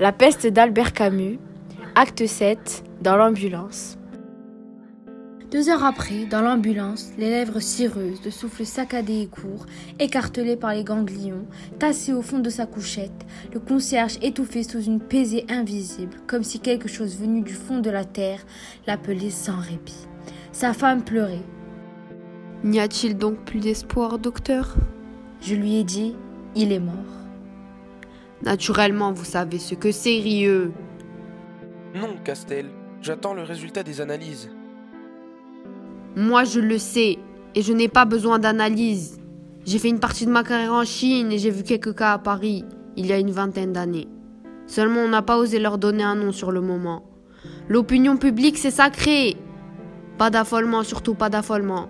La peste d'Albert Camus, acte 7, dans l'ambulance. Deux heures après, dans l'ambulance, les lèvres cireuses, le souffle saccadé et court, écartelé par les ganglions, tassé au fond de sa couchette, le concierge étouffé sous une pesée invisible, comme si quelque chose venu du fond de la terre l'appelait sans répit. Sa femme pleurait. N'y a-t-il donc plus d'espoir, docteur? Je lui ai dit, il est mort. Naturellement, vous savez ce que c'est, Rieux. Non, Castel, j'attends le résultat des analyses. Moi, je le sais, et je n'ai pas besoin d'analyse. J'ai fait une partie de ma carrière en Chine et j'ai vu quelques cas à Paris, il y a une vingtaine d'années. Seulement, on n'a pas osé leur donner un nom sur le moment. L'opinion publique, c'est sacré. Pas d'affolement, surtout pas d'affolement.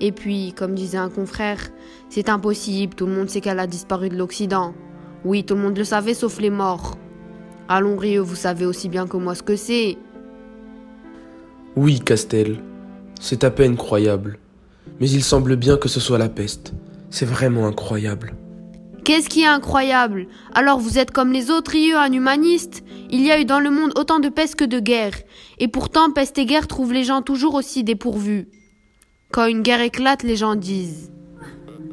Et puis, comme disait un confrère, c'est impossible, tout le monde sait qu'elle a disparu de l'Occident. Oui, tout le monde le savait, sauf les morts. Allons, Rieux, vous savez aussi bien que moi ce que c'est. Oui, Castel, c'est à peine croyable. Mais il semble bien que ce soit la peste. C'est vraiment incroyable. Qu'est-ce qui est incroyable? Alors vous êtes comme les autres Rieux, un humaniste Il y a eu dans le monde autant de peste que de guerre. Et pourtant, peste et guerre trouvent les gens toujours aussi dépourvus. Quand une guerre éclate, les gens disent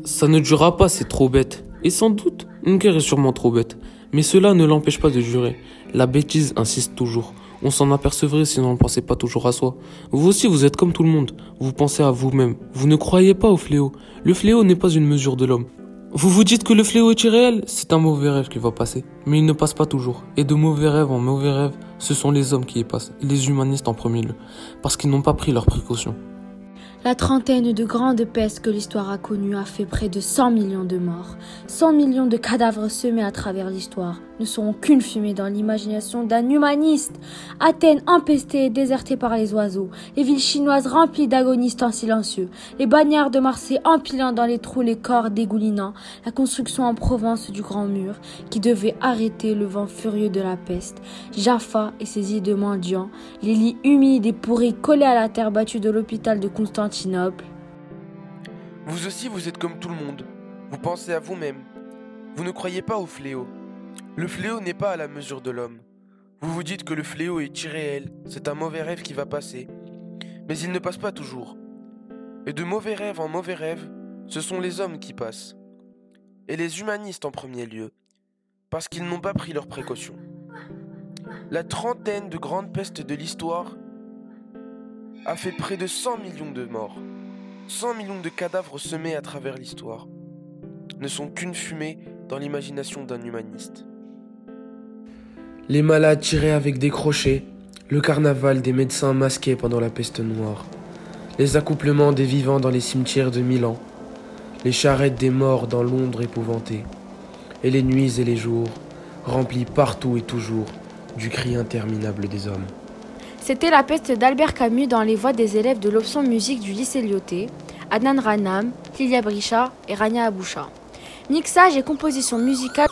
Ça ne durera pas, c'est trop bête. Et sans doute, une guerre est sûrement trop bête. Mais cela ne l'empêche pas de jurer. La bêtise insiste toujours. On s'en apercevrait si on ne pensait pas toujours à soi. Vous aussi, vous êtes comme tout le monde. Vous pensez à vous-même. Vous ne croyez pas au fléau. Le fléau n'est pas une mesure de l'homme. Vous vous dites que le fléau est irréel C'est un mauvais rêve qui va passer. Mais il ne passe pas toujours. Et de mauvais rêves en mauvais rêves, ce sont les hommes qui y passent. Les humanistes en premier lieu. Parce qu'ils n'ont pas pris leurs précautions. La trentaine de grandes pestes que l'histoire a connues a fait près de 100 millions de morts. 100 millions de cadavres semés à travers l'histoire ne seront qu'une fumée dans l'imagination d'un humaniste. Athènes empestée et désertée par les oiseaux, les villes chinoises remplies d'agonistes en silencieux, les bagnards de Marseille empilant dans les trous les corps dégoulinants, la construction en Provence du Grand Mur qui devait arrêter le vent furieux de la peste, Jaffa et ses de mendiants, les lits humides et pourris collés à la terre battue de l'hôpital de Constantinople vous aussi, vous êtes comme tout le monde. Vous pensez à vous-même. Vous ne croyez pas au fléau. Le fléau n'est pas à la mesure de l'homme. Vous vous dites que le fléau est irréel, c'est un mauvais rêve qui va passer. Mais il ne passe pas toujours. Et de mauvais rêves en mauvais rêves, ce sont les hommes qui passent. Et les humanistes en premier lieu, parce qu'ils n'ont pas pris leurs précautions. La trentaine de grandes pestes de l'histoire a fait près de 100 millions de morts. 100 millions de cadavres semés à travers l'histoire ne sont qu'une fumée dans l'imagination d'un humaniste. Les malades tirés avec des crochets, le carnaval des médecins masqués pendant la peste noire, les accouplements des vivants dans les cimetières de Milan, les charrettes des morts dans Londres épouvantée, et les nuits et les jours, remplis partout et toujours du cri interminable des hommes. C'était La peste d'Albert Camus dans les voix des élèves de l'option musique du lycée Lyoté, Adnan Ranam, Lilia Bricha et Rania Aboucha. Mixage et composition musicale